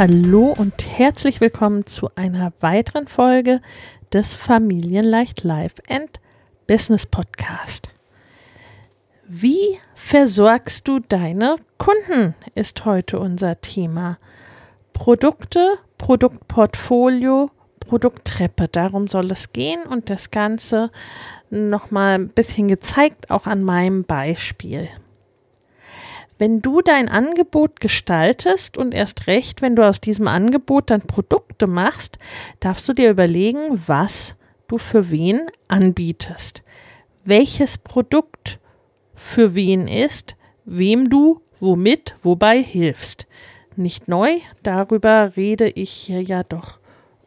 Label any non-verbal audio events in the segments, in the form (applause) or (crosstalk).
Hallo und herzlich willkommen zu einer weiteren Folge des Familienleicht Life and Business Podcast. Wie versorgst du deine Kunden, ist heute unser Thema. Produkte, Produktportfolio, Produkttreppe, darum soll es gehen und das Ganze nochmal ein bisschen gezeigt, auch an meinem Beispiel. Wenn du dein Angebot gestaltest und erst recht, wenn du aus diesem Angebot dann Produkte machst, darfst du dir überlegen, was du für wen anbietest. Welches Produkt für wen ist, wem du womit, wobei hilfst. Nicht neu, darüber rede ich hier ja doch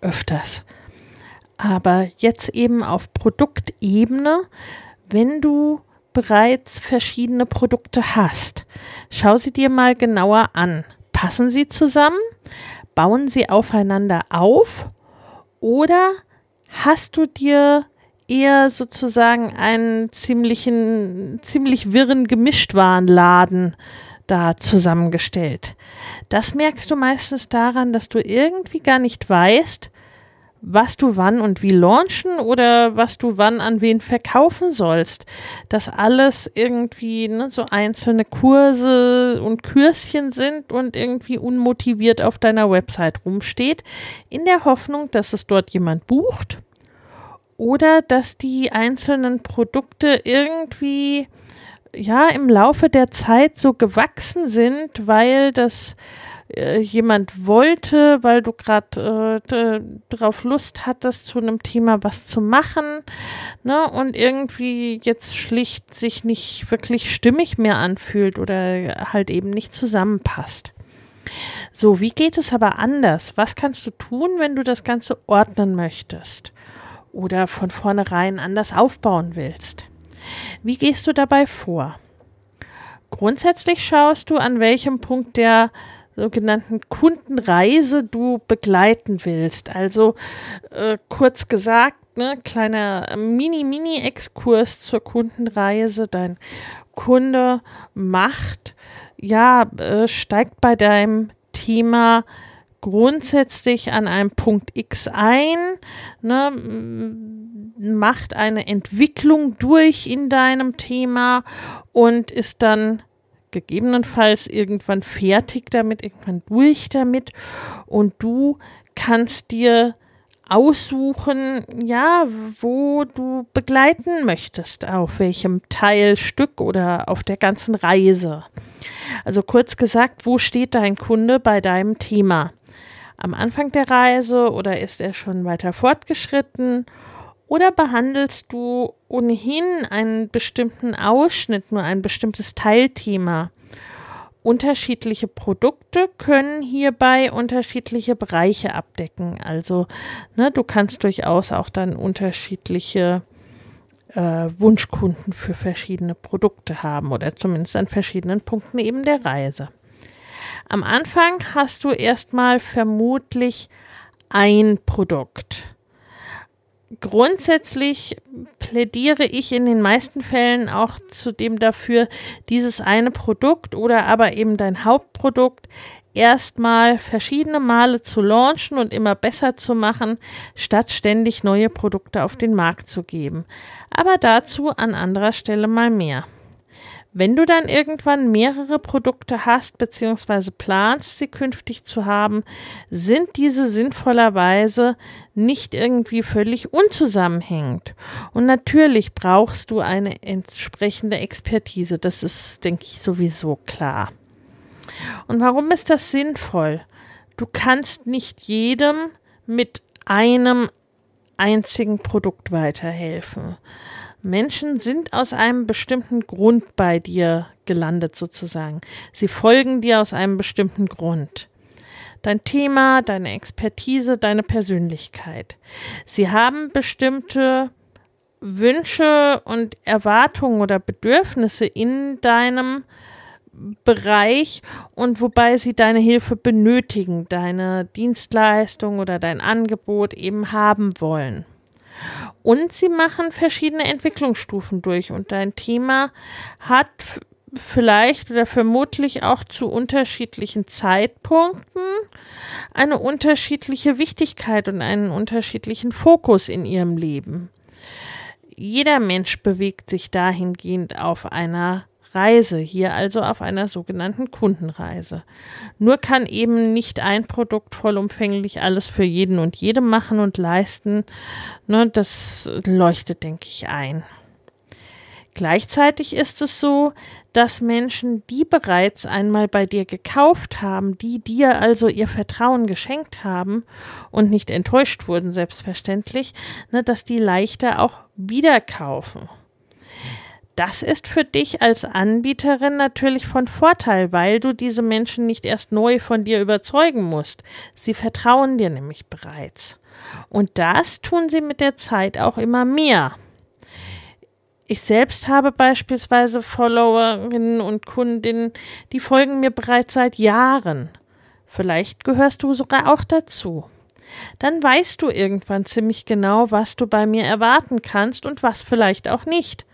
öfters. Aber jetzt eben auf Produktebene, wenn du bereits verschiedene Produkte hast. Schau sie dir mal genauer an. Passen sie zusammen? Bauen sie aufeinander auf? Oder hast du dir eher sozusagen einen ziemlichen, ziemlich wirren Gemischtwarenladen da zusammengestellt? Das merkst du meistens daran, dass du irgendwie gar nicht weißt, was du wann und wie launchen oder was du wann an wen verkaufen sollst. Das alles irgendwie ne, so einzelne Kurse und Kürschen sind und irgendwie unmotiviert auf deiner Website rumsteht, in der Hoffnung, dass es dort jemand bucht oder dass die einzelnen Produkte irgendwie ja im Laufe der Zeit so gewachsen sind, weil das äh, jemand wollte, weil du gerade äh, drauf Lust hattest, zu einem Thema was zu machen, ne, und irgendwie jetzt schlicht sich nicht wirklich stimmig mehr anfühlt oder halt eben nicht zusammenpasst. So, wie geht es aber anders? Was kannst du tun, wenn du das Ganze ordnen möchtest oder von vornherein anders aufbauen willst? Wie gehst du dabei vor? Grundsätzlich schaust du, an welchem Punkt der sogenannten Kundenreise du begleiten willst. Also äh, kurz gesagt, ne, kleiner Mini-Mini-Exkurs zur Kundenreise. Dein Kunde macht, ja, äh, steigt bei deinem Thema grundsätzlich an einem Punkt X ein, ne, macht eine Entwicklung durch in deinem Thema und ist dann gegebenenfalls irgendwann fertig damit, irgendwann durch damit und du kannst dir aussuchen, ja, wo du begleiten möchtest, auf welchem Teilstück oder auf der ganzen Reise. Also kurz gesagt, wo steht dein Kunde bei deinem Thema? Am Anfang der Reise oder ist er schon weiter fortgeschritten? Oder behandelst du ohnehin einen bestimmten Ausschnitt, nur ein bestimmtes Teilthema? Unterschiedliche Produkte können hierbei unterschiedliche Bereiche abdecken. Also ne, du kannst durchaus auch dann unterschiedliche äh, Wunschkunden für verschiedene Produkte haben oder zumindest an verschiedenen Punkten eben der Reise. Am Anfang hast du erstmal vermutlich ein Produkt grundsätzlich plädiere ich in den meisten Fällen auch zudem dafür, dieses eine Produkt oder aber eben dein Hauptprodukt erstmal verschiedene Male zu launchen und immer besser zu machen, statt ständig neue Produkte auf den Markt zu geben. Aber dazu an anderer Stelle mal mehr. Wenn du dann irgendwann mehrere Produkte hast bzw. planst, sie künftig zu haben, sind diese sinnvollerweise nicht irgendwie völlig unzusammenhängend. Und natürlich brauchst du eine entsprechende Expertise. Das ist, denke ich, sowieso klar. Und warum ist das sinnvoll? Du kannst nicht jedem mit einem einzigen Produkt weiterhelfen. Menschen sind aus einem bestimmten Grund bei dir gelandet sozusagen. Sie folgen dir aus einem bestimmten Grund. Dein Thema, deine Expertise, deine Persönlichkeit. Sie haben bestimmte Wünsche und Erwartungen oder Bedürfnisse in deinem Bereich und wobei sie deine Hilfe benötigen, deine Dienstleistung oder dein Angebot eben haben wollen. Und sie machen verschiedene Entwicklungsstufen durch und dein Thema hat vielleicht oder vermutlich auch zu unterschiedlichen Zeitpunkten eine unterschiedliche Wichtigkeit und einen unterschiedlichen Fokus in ihrem Leben. Jeder Mensch bewegt sich dahingehend auf einer Reise, hier also auf einer sogenannten Kundenreise. Nur kann eben nicht ein Produkt vollumfänglich alles für jeden und jede machen und leisten. Ne, das leuchtet, denke ich, ein. Gleichzeitig ist es so, dass Menschen, die bereits einmal bei dir gekauft haben, die dir also ihr Vertrauen geschenkt haben und nicht enttäuscht wurden, selbstverständlich, ne, dass die leichter auch wieder kaufen. Das ist für dich als Anbieterin natürlich von Vorteil, weil du diese Menschen nicht erst neu von dir überzeugen musst. Sie vertrauen dir nämlich bereits. Und das tun sie mit der Zeit auch immer mehr. Ich selbst habe beispielsweise Followerinnen und Kundinnen, die folgen mir bereits seit Jahren. Vielleicht gehörst du sogar auch dazu. Dann weißt du irgendwann ziemlich genau, was du bei mir erwarten kannst und was vielleicht auch nicht.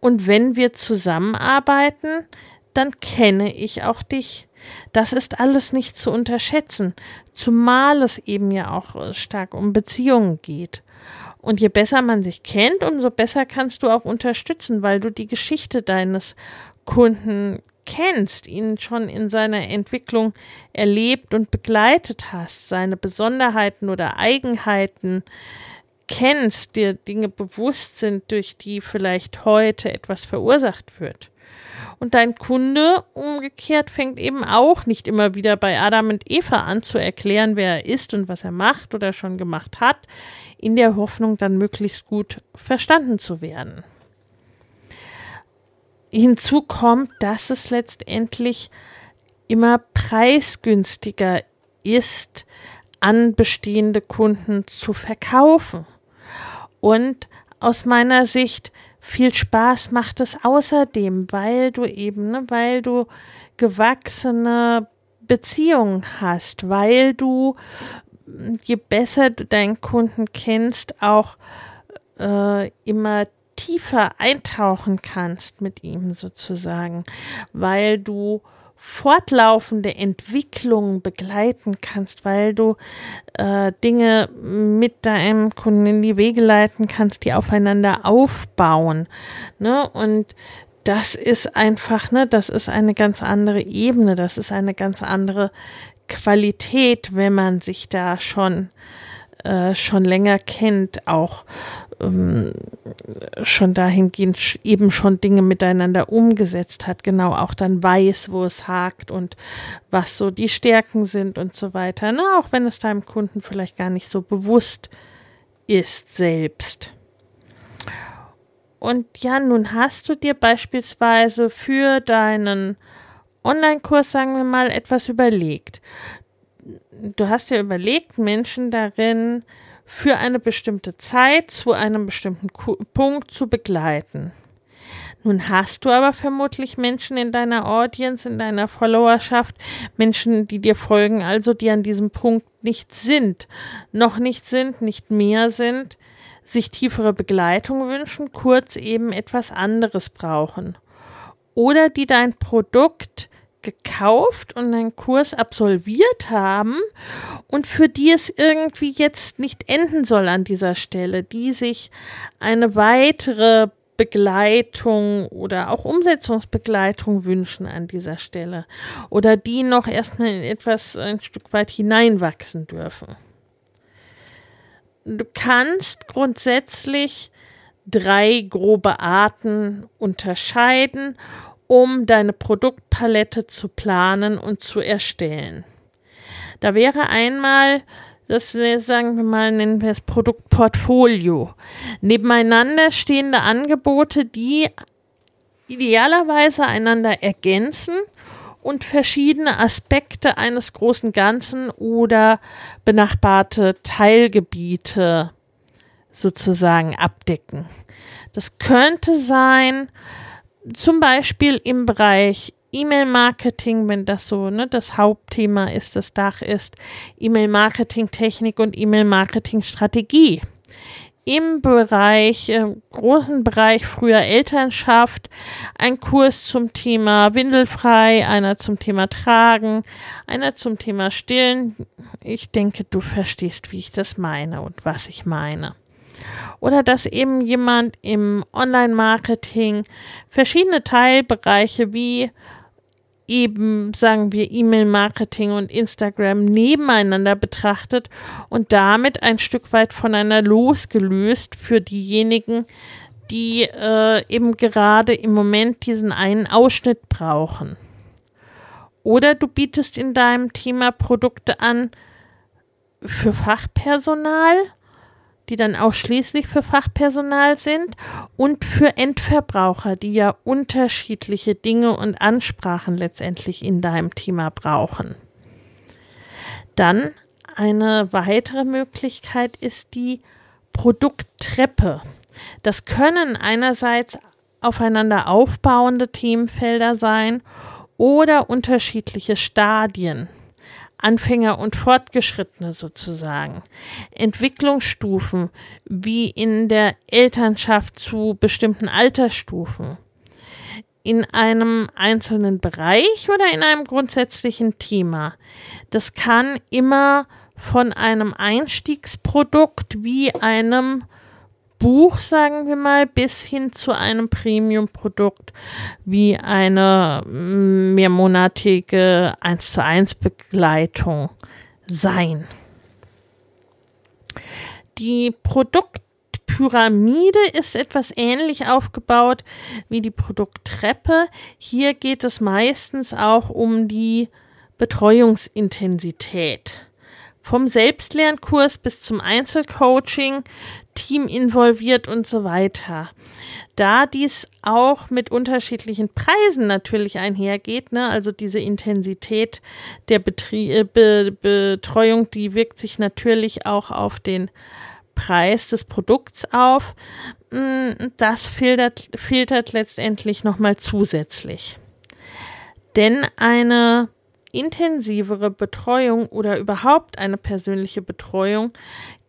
Und wenn wir zusammenarbeiten, dann kenne ich auch dich. Das ist alles nicht zu unterschätzen, zumal es eben ja auch äh, stark um Beziehungen geht. Und je besser man sich kennt, umso besser kannst du auch unterstützen, weil du die Geschichte deines Kunden kennst, ihn schon in seiner Entwicklung erlebt und begleitet hast, seine Besonderheiten oder Eigenheiten kennst, dir Dinge bewusst sind, durch die vielleicht heute etwas verursacht wird. Und dein Kunde umgekehrt fängt eben auch nicht immer wieder bei Adam und Eva an zu erklären, wer er ist und was er macht oder schon gemacht hat, in der Hoffnung, dann möglichst gut verstanden zu werden. Hinzu kommt, dass es letztendlich immer preisgünstiger ist, an bestehende Kunden zu verkaufen. Und aus meiner Sicht viel Spaß macht es außerdem, weil du eben, ne, weil du gewachsene Beziehungen hast, weil du, je besser du deinen Kunden kennst, auch äh, immer tiefer eintauchen kannst mit ihm sozusagen, weil du fortlaufende Entwicklung begleiten kannst, weil du äh, Dinge mit deinem Kunden in die Wege leiten kannst, die aufeinander aufbauen. Ne? Und das ist einfach, ne, das ist eine ganz andere Ebene, das ist eine ganz andere Qualität, wenn man sich da schon äh, schon länger kennt, auch ähm, schon dahingehend eben schon Dinge miteinander umgesetzt hat, genau auch dann weiß, wo es hakt und was so die Stärken sind und so weiter. Ne? Auch wenn es deinem Kunden vielleicht gar nicht so bewusst ist selbst. Und ja, nun hast du dir beispielsweise für deinen Online-Kurs, sagen wir mal, etwas überlegt. Du hast dir überlegt, Menschen darin für eine bestimmte Zeit zu einem bestimmten Punkt zu begleiten. Nun hast du aber vermutlich Menschen in deiner Audience, in deiner Followerschaft, Menschen, die dir folgen, also die an diesem Punkt nicht sind, noch nicht sind, nicht mehr sind, sich tiefere Begleitung wünschen, kurz eben etwas anderes brauchen. Oder die dein Produkt gekauft und einen Kurs absolviert haben und für die es irgendwie jetzt nicht enden soll an dieser Stelle, die sich eine weitere Begleitung oder auch Umsetzungsbegleitung wünschen an dieser Stelle oder die noch erstmal in etwas ein Stück weit hineinwachsen dürfen. Du kannst grundsätzlich drei grobe Arten unterscheiden, um deine Produktpalette zu planen und zu erstellen. Da wäre einmal das sagen wir mal, nennen wir es Produktportfolio. Nebeneinander stehende Angebote, die idealerweise einander ergänzen und verschiedene Aspekte eines großen Ganzen oder benachbarte Teilgebiete sozusagen abdecken. Das könnte sein, zum Beispiel im Bereich E-Mail-Marketing, wenn das so ne, das Hauptthema ist, das Dach ist, E-Mail-Marketing-Technik und E-Mail-Marketing-Strategie. Im Bereich, äh, großen Bereich früher Elternschaft, ein Kurs zum Thema Windelfrei, einer zum Thema Tragen, einer zum Thema Stillen. Ich denke, du verstehst, wie ich das meine und was ich meine oder dass eben jemand im Online-Marketing verschiedene Teilbereiche wie eben, sagen wir, E-Mail-Marketing und Instagram nebeneinander betrachtet und damit ein Stück weit voneinander losgelöst für diejenigen, die äh, eben gerade im Moment diesen einen Ausschnitt brauchen. Oder du bietest in deinem Thema Produkte an für Fachpersonal die dann ausschließlich für Fachpersonal sind und für Endverbraucher, die ja unterschiedliche Dinge und Ansprachen letztendlich in deinem Thema brauchen. Dann eine weitere Möglichkeit ist die Produkttreppe. Das können einerseits aufeinander aufbauende Themenfelder sein oder unterschiedliche Stadien. Anfänger und Fortgeschrittene sozusagen. Entwicklungsstufen wie in der Elternschaft zu bestimmten Altersstufen. In einem einzelnen Bereich oder in einem grundsätzlichen Thema. Das kann immer von einem Einstiegsprodukt wie einem Buch, sagen wir mal, bis hin zu einem Premium-Produkt wie eine mm, mehrmonatige 1 zu 1 Begleitung sein. Die Produktpyramide ist etwas ähnlich aufgebaut wie die Produkttreppe. Hier geht es meistens auch um die Betreuungsintensität. Vom Selbstlernkurs bis zum Einzelcoaching Team involviert und so weiter. Da dies auch mit unterschiedlichen Preisen natürlich einhergeht, ne? also diese Intensität der Betrie äh, Be Betreuung, die wirkt sich natürlich auch auf den Preis des Produkts auf. Mm, das filtert, filtert letztendlich nochmal zusätzlich. Denn eine intensivere Betreuung oder überhaupt eine persönliche Betreuung,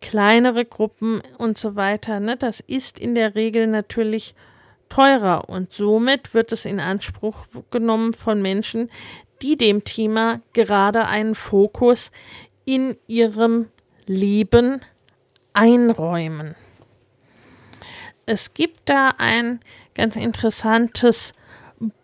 kleinere Gruppen und so weiter, ne, das ist in der Regel natürlich teurer und somit wird es in Anspruch genommen von Menschen, die dem Thema gerade einen Fokus in ihrem Leben einräumen. Es gibt da ein ganz interessantes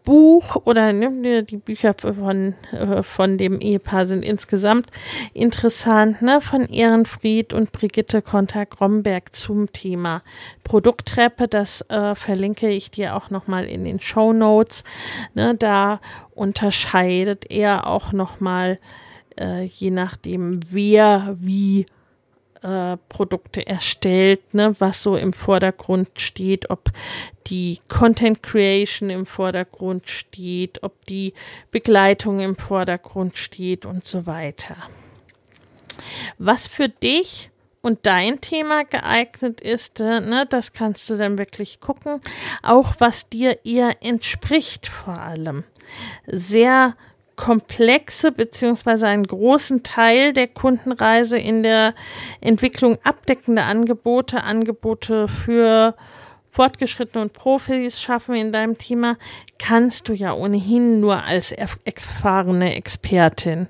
Buch oder ne, die Bücher von, äh, von dem Ehepaar sind insgesamt interessant, ne, von Ehrenfried und Brigitte Konter-Gromberg zum Thema Produkttreppe. Das äh, verlinke ich dir auch nochmal in den Show Notes. Ne, da unterscheidet er auch nochmal, äh, je nachdem, wer wie äh, Produkte erstellt, ne, was so im Vordergrund steht, ob die Content Creation im Vordergrund steht, ob die Begleitung im Vordergrund steht und so weiter. Was für dich und dein Thema geeignet ist, äh, ne, das kannst du dann wirklich gucken. Auch was dir eher entspricht vor allem. Sehr komplexe beziehungsweise einen großen Teil der Kundenreise in der Entwicklung abdeckende Angebote, Angebote für Fortgeschrittene und Profis schaffen in deinem Thema, kannst du ja ohnehin nur als erfahrene Expertin.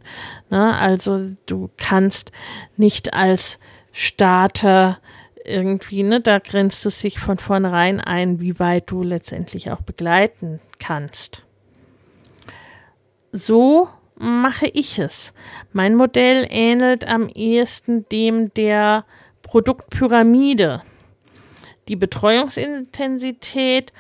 Ne? Also du kannst nicht als Starter irgendwie, ne, da grenzt es sich von vornherein ein, wie weit du letztendlich auch begleiten kannst. So mache ich es. Mein Modell ähnelt am ehesten dem der Produktpyramide. Die Betreuungsintensität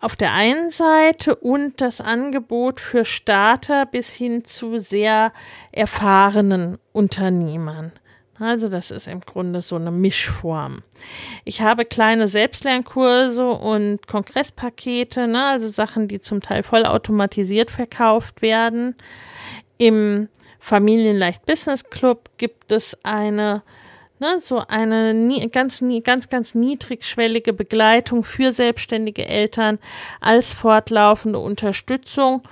auf der einen Seite und das Angebot für Starter bis hin zu sehr erfahrenen Unternehmern. Also das ist im Grunde so eine Mischform. Ich habe kleine Selbstlernkurse und Kongresspakete, ne, also Sachen, die zum Teil vollautomatisiert verkauft werden. Im Familienleicht Business Club gibt es eine ne, so eine nie, ganz, nie, ganz, ganz niedrigschwellige Begleitung für selbstständige Eltern als fortlaufende Unterstützung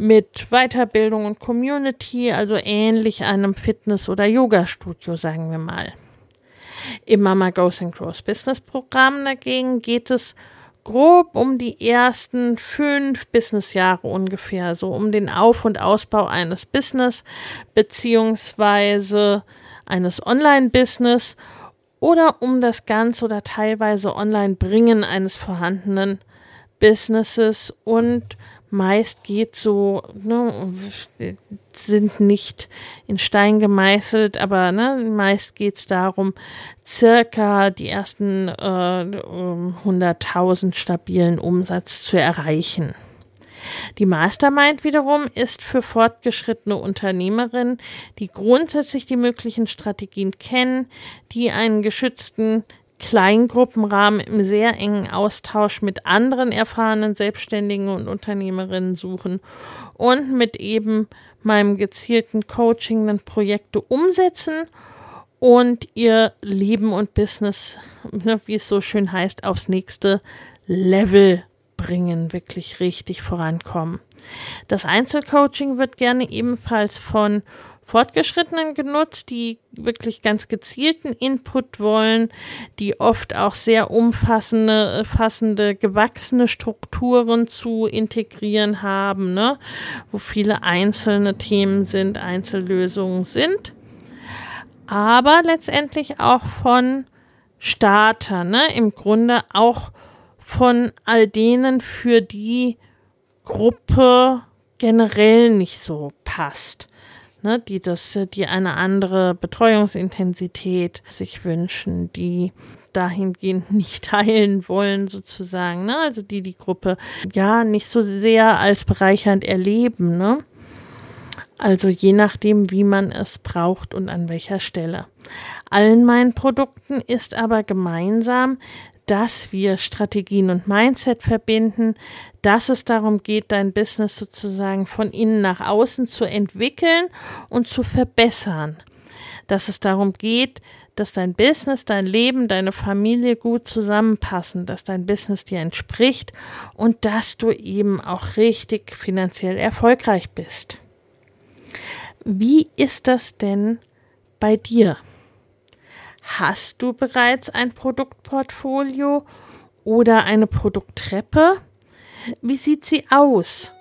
mit Weiterbildung und Community, also ähnlich einem Fitness- oder Yoga-Studio, sagen wir mal. Im Mama Goes and Grows Business Programm dagegen geht es grob um die ersten fünf Businessjahre ungefähr, so um den Auf- und Ausbau eines Business beziehungsweise eines Online-Business oder um das Ganze oder teilweise Online-Bringen eines vorhandenen Businesses und meist geht so, ne, sind nicht in Stein gemeißelt, aber ne, meist geht es darum, circa die ersten äh, 100.000 stabilen Umsatz zu erreichen. Die Mastermind wiederum ist für fortgeschrittene Unternehmerinnen, die grundsätzlich die möglichen Strategien kennen, die einen geschützten Kleingruppenrahmen im sehr engen Austausch mit anderen erfahrenen Selbstständigen und Unternehmerinnen suchen und mit eben meinem gezielten Coaching dann Projekte umsetzen und ihr Leben und Business, ne, wie es so schön heißt, aufs nächste Level bringen, wirklich richtig vorankommen. Das Einzelcoaching wird gerne ebenfalls von Fortgeschrittenen genutzt, die wirklich ganz gezielten Input wollen, die oft auch sehr umfassende, fassende, gewachsene Strukturen zu integrieren haben, ne? wo viele einzelne Themen sind, Einzellösungen sind, aber letztendlich auch von Starter, ne? im Grunde auch von all denen, für die Gruppe generell nicht so passt. Ne, die das, die eine andere Betreuungsintensität sich wünschen, die dahingehend (laughs) nicht teilen wollen, sozusagen, ne? Also die die Gruppe ja nicht so sehr als bereichernd erleben, ne? Also je nachdem, wie man es braucht und an welcher Stelle. Allen meinen Produkten ist aber gemeinsam, dass wir Strategien und Mindset verbinden, dass es darum geht, dein Business sozusagen von innen nach außen zu entwickeln und zu verbessern. Dass es darum geht, dass dein Business, dein Leben, deine Familie gut zusammenpassen, dass dein Business dir entspricht und dass du eben auch richtig finanziell erfolgreich bist. Wie ist das denn bei dir? Hast du bereits ein Produktportfolio oder eine Produkttreppe? Wie sieht sie aus?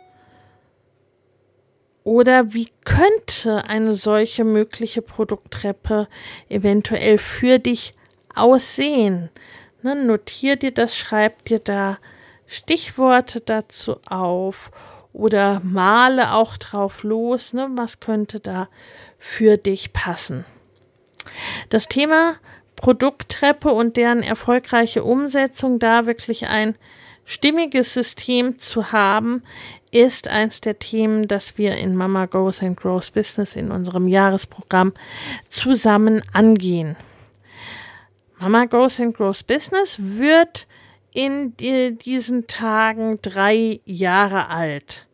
Oder wie könnte eine solche mögliche Produkttreppe eventuell für dich aussehen? Ne, notier dir das, schreib dir da Stichworte dazu auf oder male auch drauf los, ne, was könnte da für dich passen. Das Thema Produkttreppe und deren erfolgreiche Umsetzung, da wirklich ein stimmiges System zu haben, ist eins der Themen, das wir in Mama Goes and Grows Business in unserem Jahresprogramm zusammen angehen. Mama Goes and Grows Business wird in diesen Tagen drei Jahre alt.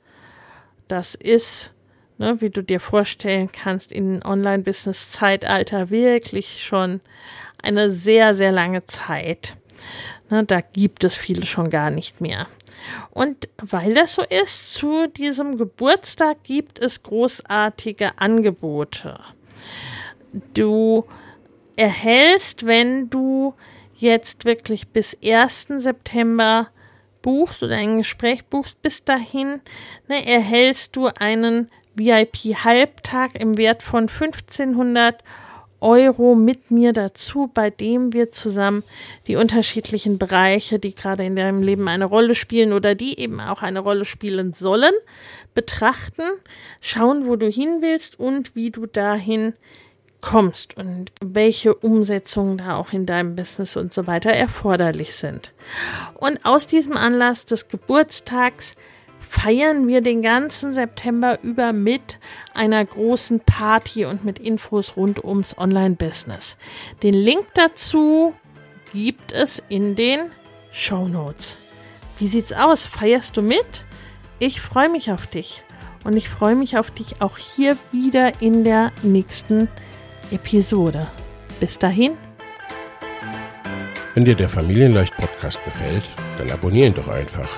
Das ist ne, wie du dir vorstellen kannst, in Online-Business-Zeitalter wirklich schon eine sehr, sehr lange Zeit. Ne, da gibt es viele schon gar nicht mehr. Und weil das so ist, zu diesem Geburtstag gibt es großartige Angebote. Du erhältst, wenn du jetzt wirklich bis 1. September buchst oder ein Gespräch buchst, bis dahin ne, erhältst du einen VIP-Halbtag im Wert von 1500 Euro mit mir dazu, bei dem wir zusammen die unterschiedlichen Bereiche, die gerade in deinem Leben eine Rolle spielen oder die eben auch eine Rolle spielen sollen, betrachten, schauen, wo du hin willst und wie du dahin kommst und welche Umsetzungen da auch in deinem Business und so weiter erforderlich sind. Und aus diesem Anlass des Geburtstags feiern wir den ganzen September über mit einer großen Party und mit Infos rund ums Online-Business. Den Link dazu gibt es in den Show Notes. Wie sieht's aus? Feierst du mit? Ich freue mich auf dich und ich freue mich auf dich auch hier wieder in der nächsten Episode. Bis dahin. Wenn dir der Familienleicht Podcast gefällt, dann abonnier ihn doch einfach